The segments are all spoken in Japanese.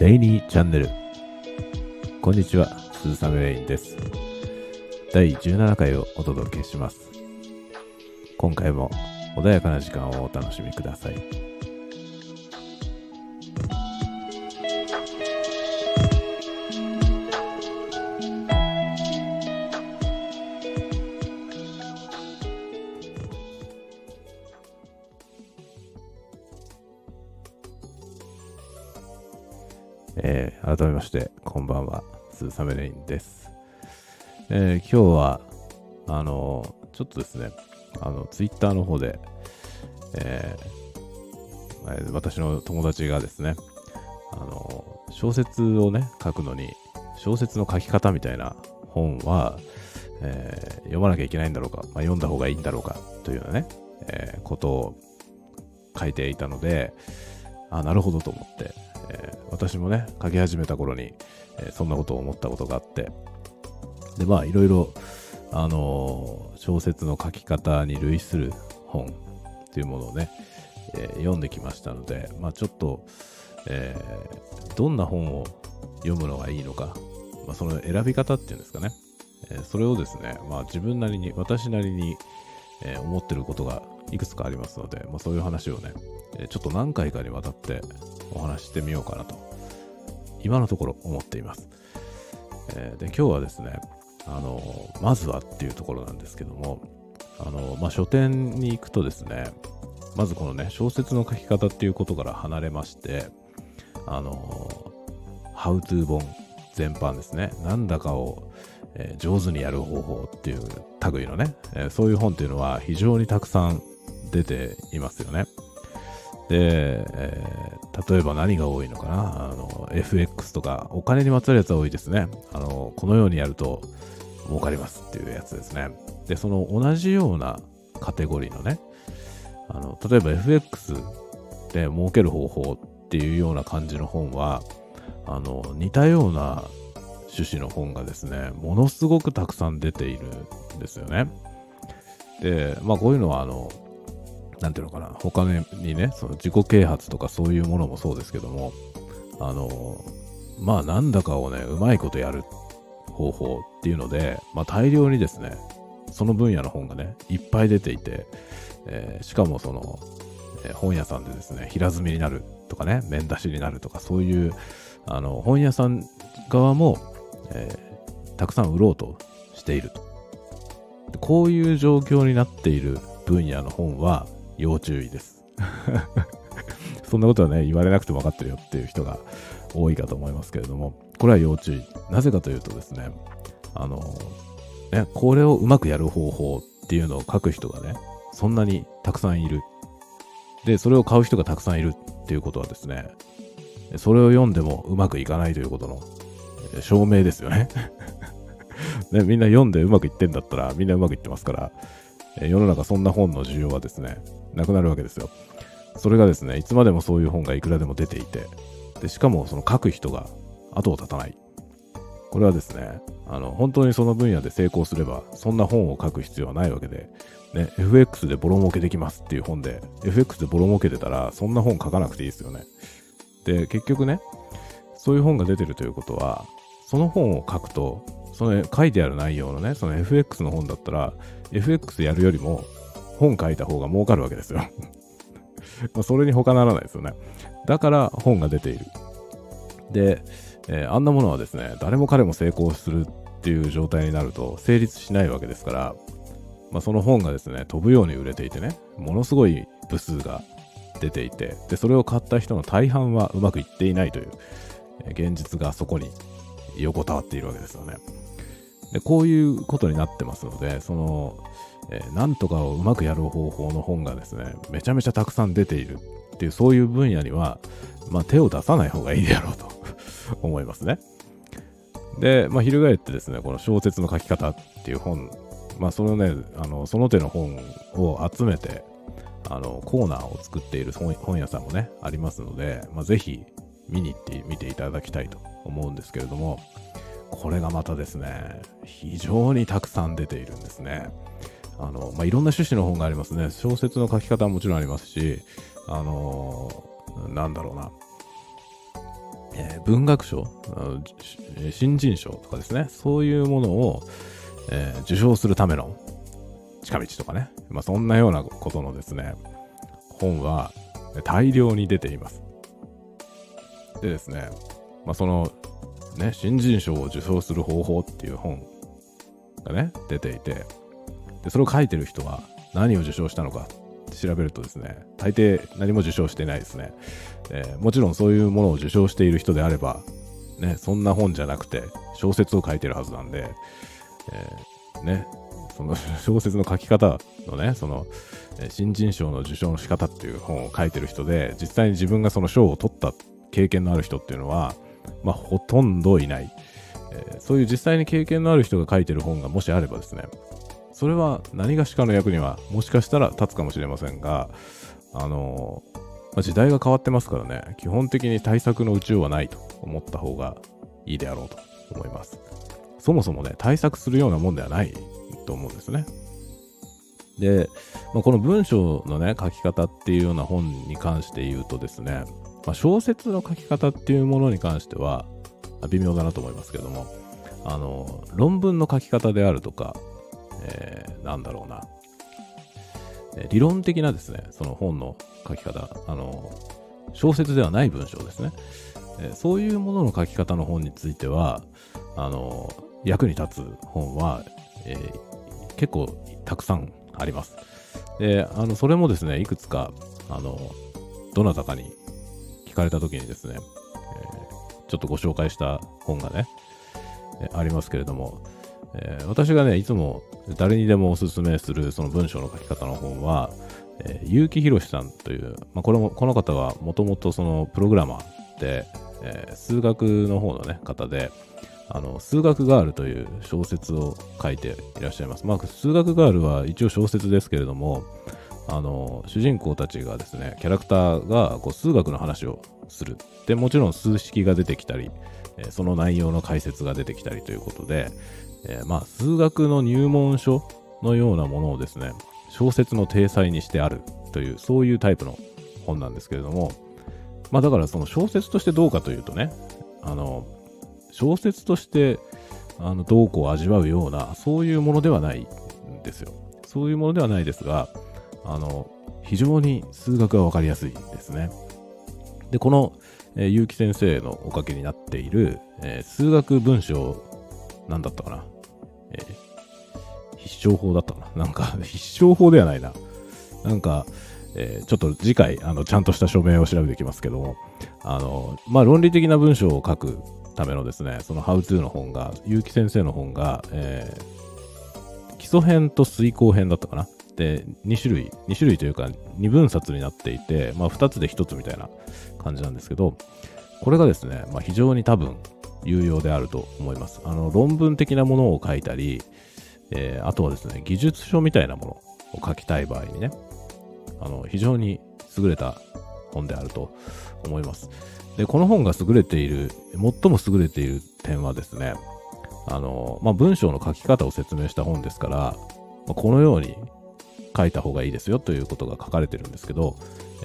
デイリーチャンネル。こんにちは、鈴雨レインです。第17回をお届けします。今回も穏やかな時間をお楽しみください。えー改めまして、こんばんは、鈴雨レインです。えー今日は、あのちょっとですね、あの、ツイッターの方で、えーえー私の友達がですね、あの小説をね、書くのに、小説の書き方みたいな本は、えー読まなきゃいけないんだろうか、まあ、読んだ方がいいんだろうかというようなね、えーことを書いていたので、あ、なるほどと思って、えー私もね、書き始めた頃に、えーそんなことを思ったことがあって、で、まあ、いろいろ、あのー小説の書き方に類する本っていうものをね、え読んできましたので、まあ、ちょっと、えどんな本を読むのがいいのか、まあ、その選び方っていうんですかね、えそれをですね、まあ、自分なりに、私なりに、え思ってることがいくつかありますので、まあ、そういう話をね、ちょっと何回かにわたってお話ししてみようかなと、今のところ思っています。えーで、今日はですね、あのまずはっていうところなんですけども、あのまあ、書店に行くとですね、まずこのね、小説の書き方っていうことから離れまして、あの、ハウトゥー本全般ですね、なんだかを、えー上手にやる方法っていう類のね、えーそういう本っていうのは非常にたくさん出ていますよね。で、えー例えば何が多いのかな？あの FX とかお金にまつわるやつは多いですね。あのこのようにやると儲かりますっていうやつですね。で、その同じようなカテゴリーのね、あの例えば FX で儲ける方法っていうような感じの本は、あの似たような趣旨の本がですね、ものすごくたくさん出ているんですよね。で、まあこういうのはあの、なんていうのかな、他にね、その自己啓発とかそういうものもそうですけども、あの、まあなんだかをね、うまいことやる方法っていうので、まあ大量にですね、その分野の本がね、いっぱい出ていて、えーしかもその、えー本屋さんでですね、平積みになるとかね、面出しになるとか、そういう、あの、本屋さん側も、えーたくさん売ろうとしていると。こういう状況になっている分野の本は要注意です。そんなことはね、言われなくても分かってるよっていう人が多いかと思いますけれども、これは要注意。なぜかというとですね、あの、ね、これをうまくやる方法っていうのを書く人がね、そんなにたくさんいる。で、それを買う人がたくさんいるっていうことはですね、それを読んでもうまくいかないということの証明ですよね。ね、みんな読んでうまくいってんだったらみんなうまくいってますから、世の中そんな本の需要はですね、なくなるわけですよ。それがですね、いつまでもそういう本がいくらでも出ていて、でしかもその書く人が後を絶たない。これはですね、あの、本当にその分野で成功すれば、そんな本を書く必要はないわけで、ね、FX でボロ儲けできますっていう本で、FX でボロ儲けてたら、そんな本書かなくていいですよね。で、結局ね、そういう本が出てるということは、その本を書くと、その書いてある内容のね、その FX の本だったら、FX やるよりも本書いた方が儲かるわけですよ。まあそれに他ならないですよね。だから本が出ている。で、えーあんなものはですね、誰も彼も成功するっていう状態になると成立しないわけですから、まあ、その本がですね、飛ぶように売れていてね、ものすごい部数が出ていて、で、それを買った人の大半はうまくいっていないという、現実がそこに横たわっているわけですよね。で、こういうことになってますので、その、えーなんとかをうまくやる方法の本がですね、めちゃめちゃたくさん出ているっていう、そういう分野には、まあ、手を出さない方がいいであろうと 思いますね。で、まあ、翻ってですね、この小説の書き方っていう本、まあ、そのね、あの、その手の本を集めて、あの、コーナーを作っている本本屋さんもね、ありますので、まあ、ぜひ見に行ってみていただきたいと思うんですけれども、これがまたですね、非常にたくさん出ているんですね。あの、まあ、いろんな趣旨の本がありますね。小説の書き方はもちろんありますし、あのなんだろうな。えー、文学賞、新人賞とかですね、そういうものを、えー、受賞するための近道とかね、まあ、そんなようなことのですね、本は大量に出ています。でですね、まあ、その、ね、新人賞を受賞する方法っていう本がね、出ていて、で、それを書いてる人は何を受賞したのか調べるとですね、大抵何も受賞してないですね。えー、もちろんそういうものを受賞している人であれば、ね、そんな本じゃなくて小説を書いてるはずなんで、えー、ね、その 小説の書き方のね、その、新人賞の受賞の仕方っていう本を書いてる人で、実際に自分がその賞を取った経験のある人っていうのは、まあ、ほとんどいない。えー、そういう実際に経験のある人が書いてる本がもしあればですね、それは何がしかの役にはもしかしたら立つかもしれませんが、あのー、まあ、時代が変わってますからね、基本的に対策の宇宙はないと思った方がいいであろうと思います。そもそもね、対策するようなもんではないと思うんですね。で、まあ、この文章のね、書き方っていうような本に関して言うとですね、まあ、小説の書き方っていうものに関しては、微妙だなと思いますけども、あの、論文の書き方であるとか、えー、なんだろうな、え理論的なですね、その本の書き方、あの、小説ではない文章ですね、えー、そういうものの書き方の本については、あの、役に立つ本は、えー、結構たくさんあります。で、あの、それもですね、いくつか、あの、どなたかにかれた時にですね、え、ちょっとご紹介した本がね、え、ありますけれども、え、私がね、いつも誰にでもおすすめするその文章の書き方の本は、えー、結城宏さんという、まあ、これも、この方はもともとそのプログラマーで、えー、数学の方のね、方で、あの、数学ガールという小説を書いていらっしゃいます。まあ、数学ガールは一応小説ですけれども、あの、主人公たちがですね、キャラクターがこう数学の話をする。で、もちろん数式が出てきたり、その内容の解説が出てきたりということで、えー、まあ、数学の入門書のようなものをですね、小説の体裁にしてあるという、そういうタイプの本なんですけれども、まあだからその小説としてどうかというとね、あの、小説としてあのどうこう味わうような、そういうものではないんですよ。そういうものではないですが、あの、非常に数学がわかりやすいですね。で、この、えー、結城先生のおかげになっている、えー、数学文章なんだったかな。えー、必勝法だったかな。なんか、必勝法ではないな。なんか、えー、ちょっと次回、あの、ちゃんとした署名を調べてきますけども、あの、まあ、論理的な文章を書くためのですね、その How to の本が、結城先生の本が、えー、基礎編と遂行編だったかな。で、2種類、2種類というか、2分冊になっていて、まあ、2つで1つみたいな感じなんですけど、これがですね、まあ、非常に多分、有用であると思います。あの、論文的なものを書いたり、えー、あとはですね、技術書みたいなものを書きたい場合にね、あの、非常に優れた本であると思います。で、この本が優れている、最も優れている点はですね、あの、まあ、文章の書き方を説明した本ですから、まあ、このように書いた方がいいですよということが書かれてるんですけど、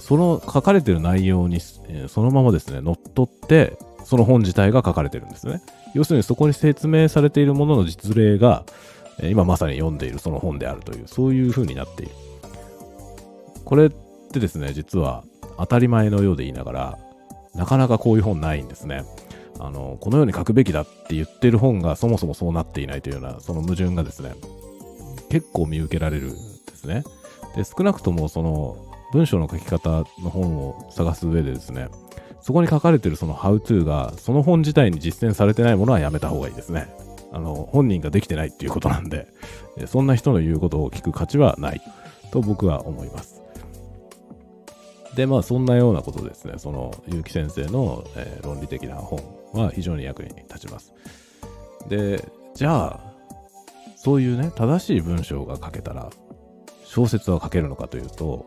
その書かれてる内容にそのままですね、乗っ取ってその本自体が書かれてるんですね。要するにそこに説明されているものの実例が、今まさに読んでいるその本であるという、そういう風になっている。これってですね、実は当たり前のようで言いながら、なかなかこういう本ないんですね。あの、このように書くべきだって言ってる本がそもそもそうなっていないというような、その矛盾がですね、結構見受けられるですね。で、少なくともその文章の書き方の本を探す上でですね、そこに書かれてるその How to が、その本自体に実践されてないものはやめた方がいいですね。あの、本人ができてないっていうことなんで、そんな人の言うことを聞く価値はないと僕は思います。で、まあ、そんなようなことですね、その、結城先生の、えー、論理的な本は非常に役に立ちます。で、じゃあ、そういうね、正しい文章が書けたら、小説は書けるのかというと、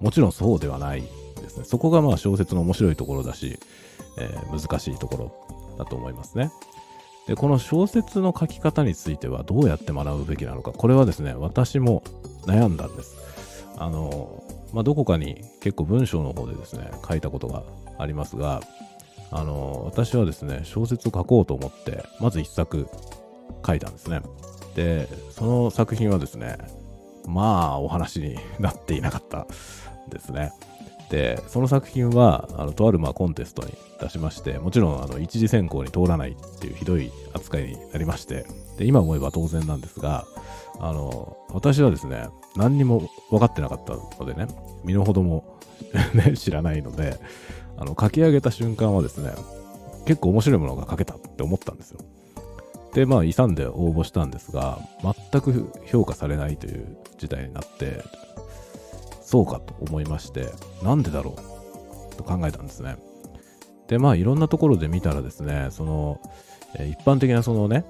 もちろんそうではないですね。そこがまあ小説の面白いところだし、えー、難しいところだと思いますね。で、この小説の書き方についてはどうやって学ぶべきなのか、これはですね、私も悩んだんです。あの、まあ、どこかに結構文章の方でですね、書いたことがありますが、あの、私はですね、小説を書こうと思って、まず一作書いたんですね。で、その作品はですね、まあ、お話になっていなかったですね。で、その作品は、あのとあるまあコンテストに出しまして、もちろんあの一次選考に通らないっていうひどい扱いになりまして、で今思えば当然なんですが、あの私はですね、何にも分かってなかったのでね、身の程も ね、知らないので、あの書き上げた瞬間はですね、結構面白いものが書けたって思ったんですよ。で、まあ、勇んで応募したんですが、全く評価されないという事態になって、そうかと思いまして、なんでだろうと考えたんですね。で、まあ、いろんなところで見たらですね、その、え、一般的なそのね、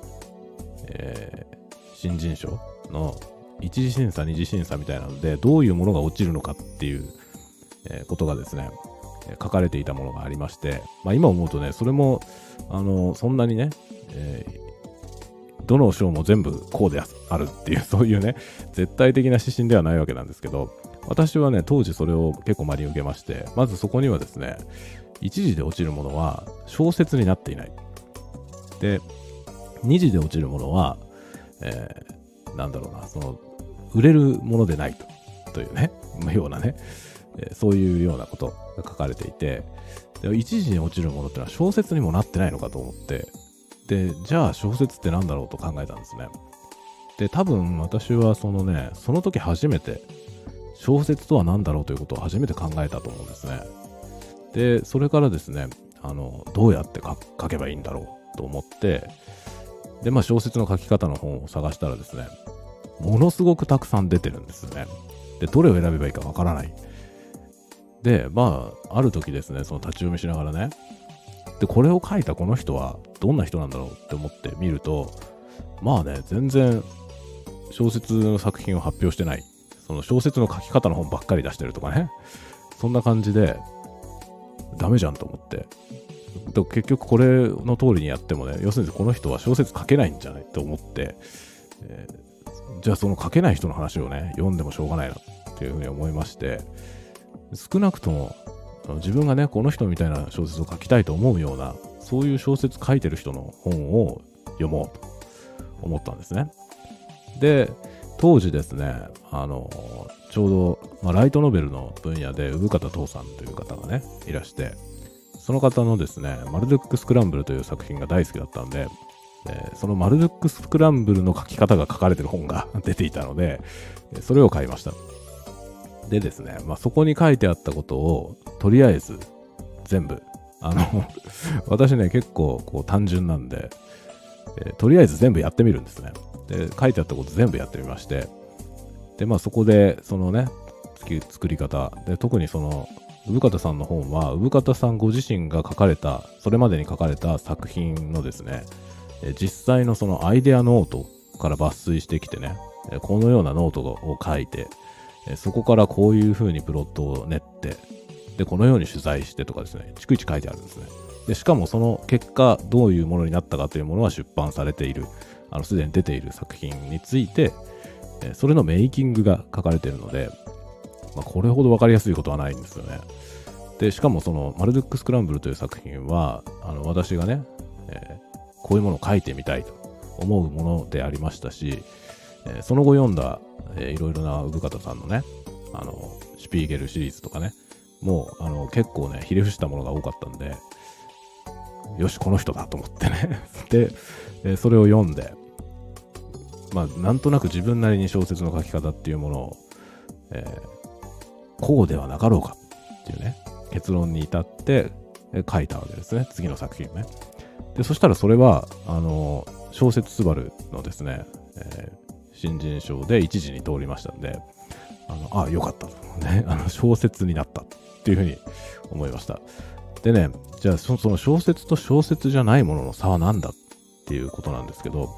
えー、新人賞の一次審査、二次審査みたいなので、どういうものが落ちるのかっていう、え、ことがですね、書かれていたものがありまして、まあ、今思うとね、それも、あの、そんなにね、えー、どの賞も全部こうであるっていう、そういうね、絶対的な指針ではないわけなんですけど、私はね、当時それを結構真に受けまして、まずそこにはですね、一時で落ちるものは小説になっていない。で、二次で落ちるものは、えー、なんだろうな、その、売れるものでないと、というね、ようなね、えー、そういうようなことが書かれていて、で一時に落ちるものってのは小説にもなってないのかと思って、で、じゃあ小説って何だろうと考えたんですね。で、多分私はそのね、その時初めて小説とは何だろうということを初めて考えたと思うんですね。で、それからですね、あの、どうやって書けばいいんだろうと思って、で、まあ小説の書き方の本を探したらですね、ものすごくたくさん出てるんですね。で、どれを選べばいいかわからない。で、まあ、ある時ですね、その立ち読みしながらね、で、これを書いたこの人はどんな人なんだろうって思って見ると、まあね、全然小説の作品を発表してないその小説の書き方の本ばっかり出してるとかね、そんな感じで、ダメじゃんと思って。結局これの通りにやってもね、要するにこの人は小説書けないんじゃないと思って、えー、じゃあその書けない人の話をね、読んでもしょうがないなっていうふうに思いまして、少なくとも自分がね、この人みたいな小説を書きたいと思うような、そういう小説書いてる人の本を読もうと思ったんですね。で、当時ですね、あの、ちょうど、まあ、ライトノベルの分野で、産方父さんという方がね、いらして、その方のですね、マルドックスクランブルという作品が大好きだったんで、えー、そのマルドックスクランブルの書き方が書かれてる本が 出ていたので、それを買いました。でですね、まあ、そこに書いてあったことを、とりあえず、全部、あの私ね、結構こう単純なんで、えー、とりあえず全部やってみるんですね。で、書いてあったこと全部やってみまして、で、まあそこで、そのね、作り方、で、特にその、産方さんの本は、産方さんご自身が書かれた、それまでに書かれた作品のですね、実際のそのアイデアノートから抜粋してきてね、このようなノートを書いて、そこからこういう風にプロットを練って、で、このように取材してとかですね、逐一書いてあるんですね。で、しかもその結果、どういうものになったかというものは出版されている。あの、すでに出ている作品について、それのメイキングが書かれているので、まあ、これほど分かりやすいことはないんですよね。で、しかもその、マルドックスクランブルという作品は、あの、私がね、えー、こういうものを書いてみたいと思うものでありましたし、えー、その後読んだ、えー、いろいろな産方さんのね、あの、シュピーゲルシリーズとかね、もう、あの、結構ね、ひれ伏したものが多かったんで、よし、この人だと思ってね で、えそれを読んで、まあ、なんとなく自分なりに小説の書き方っていうものを、えー、こうではなかろうかっていうね、結論に至って書いたわけですね。次の作品ね。で、そしたらそれは、あの、小説すばるのですね、えー、新人賞で一時に通りましたんで、あの、あ、よかった。ね、あの、小説になったっていうふうに思いました。でね、じゃあその小説と小説じゃないものの差は何だっていうことなんですけど、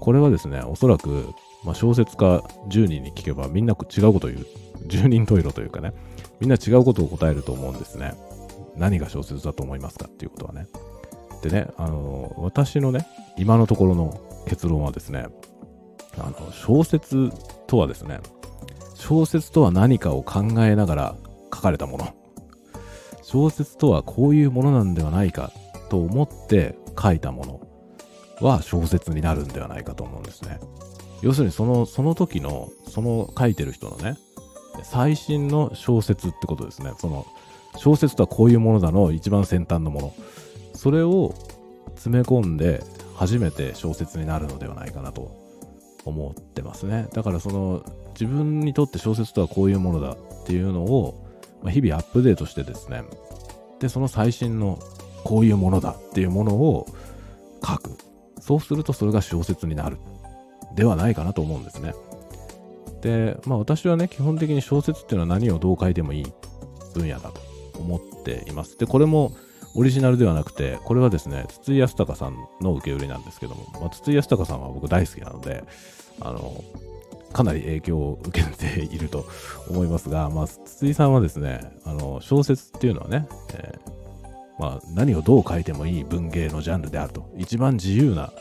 これはですね、おそらく、まあ、小説家10人に聞けばみんな違うことを言う。10人十色というかね、みんな違うことを答えると思うんですね。何が小説だと思いますかっていうことはね。でね、あの、私のね、今のところの結論はですね、あの、小説とはですね、小説とは何かを考えながら書かれたもの。小説とはこういうものなんではないかと思って書いたものは小説になるんではないかと思うんですね。要するにその、その時の、その書いてる人のね、最新の小説ってことですね。その、小説とはこういうものだの一番先端のもの。それを詰め込んで初めて小説になるのではないかなと思ってますね。だからその自分にとって小説とはこういうものだっていうのを、ま日々アップデートしてですね。で、その最新のこういうものだっていうものを書く。そうするとそれが小説になる。ではないかなと思うんですね。で、まあ私はね、基本的に小説っていうのは何をどう書いてもいい分野だと思っています。で、これもオリジナルではなくて、これはですね、筒井康隆さんの受け売りなんですけども、まあ、筒井康隆さんは僕大好きなので、あの、かなり影響を受けていると思いますが、まあ、筒井さんはですね、あの、小説っていうのはね、えー、まあ、何をどう書いてもいい文芸のジャンルであると。一番自由な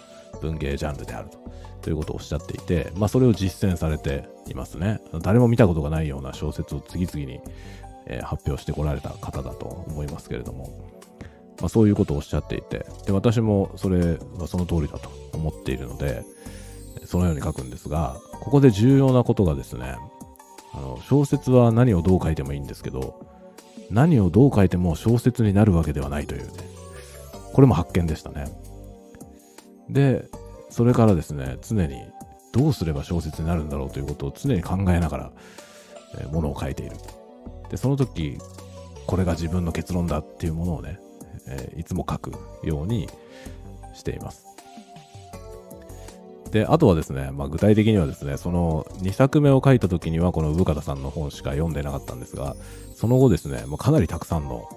文芸ジャンルであると。ということをおっしゃっていて、まあ、それを実践されていますね。誰も見たことがないような小説を次々に、えー、発表してこられた方だと思いますけれども、まあ、そういうことをおっしゃっていて、で、私もそれはその通りだと思っているので、そのように書くんですが、ここで重要なことがですね、あの小説は何をどう書いてもいいんですけど、何をどう書いても小説になるわけではないというね、これも発見でしたね。で、それからですね、常にどうすれば小説になるんだろうということを常に考えながら、えー、ものを書いている。で、その時、これが自分の結論だっていうものをね、えー、いつも書くようにしています。で、あとはですね、まあ、具体的にはですね、その2作目を書いた時にはこの産方さんの本しか読んでなかったんですが、その後ですね、もうかなりたくさんの、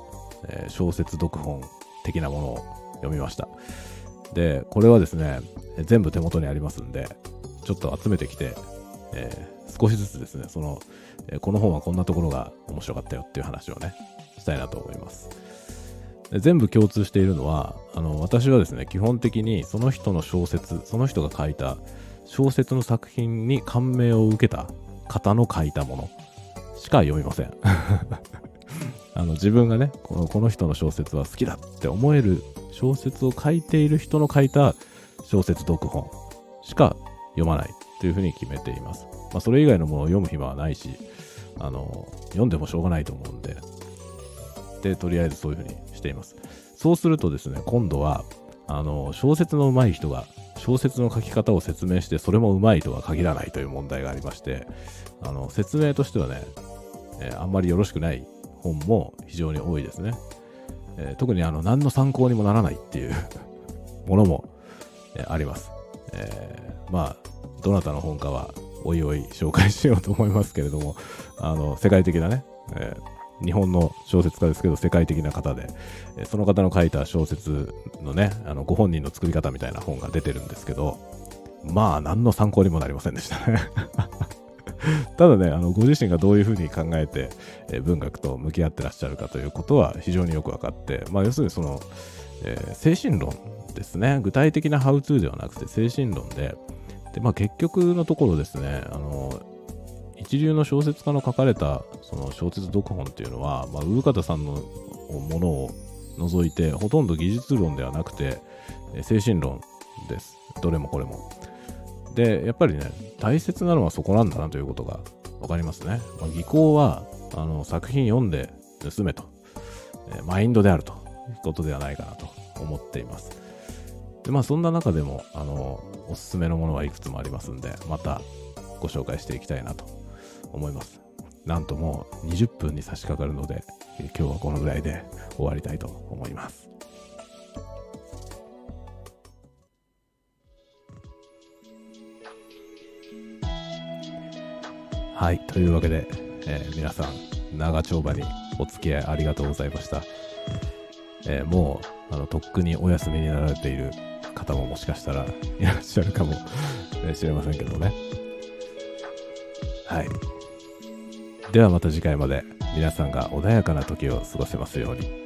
えー、小説読本的なものを読みました。で、これはですね、全部手元にありますんで、ちょっと集めてきて、えー、少しずつですね、その、えー、この本はこんなところが面白かったよっていう話をね、したいなと思います。全部共通しているのは、あの、私はですね、基本的にその人の小説、その人が書いた小説の作品に感銘を受けた方の書いたものしか読みません。あの自分がねこの、この人の小説は好きだって思える小説を書いている人の書いた小説読本しか読まないというふうに決めています。まあ、それ以外のものを読む暇はないし、あの、読んでもしょうがないと思うんで、で、とりあえずそういうふうにしています。そうするとですね、今度は、あの、小説の上手い人が、小説の書き方を説明して、それも上手いとは限らないという問題がありまして、あの、説明としてはね、えー、あんまりよろしくない本も非常に多いですね。えー、特にあの、何の参考にもならないっていう ものも、えー、あります。えまあ、どなたの本かは、おいおい紹介しようと思いますけれども、あの、世界的なね、え、日本の小説家ですけど、世界的な方で、その方の書いた小説のね、あのご本人の作り方みたいな本が出てるんですけど、まあ、何の参考にもなりませんでしたね。ただね、あのご自身がどういうふうに考えて、え文学と向き合ってらっしゃるかということは非常によく分かって、まあ、要するにその、えー、精神論ですね、具体的なハウツーではなくて精神論で、でまあ、結局のところですね、あの一流の小説家の書かれたその小説読本っていうのは、まあ、産方さんのものを除いてほとんど技術論ではなくて精神論です。どれもこれも。で、やっぱりね、大切なのはそこなんだなということが分かりますね。まあ、技巧はあの作品読んで盗めと、えマインドであるということではないかなと思っています。でまあそんな中でもあのおすすめのものはいくつもありますんで、またご紹介していきたいなと思います。なんともう20分に差し掛かるので、今日はこのぐらいで終わりたいと思います。はい、というわけで、えー、皆さん、長丁場にお付き合いありがとうございました。えー、もう、あの、とっくにお休みになられている方ももしかしたら いらっしゃるかもしれませんけどね。はい。ではまた次回まで皆さんが穏やかな時を過ごせますように。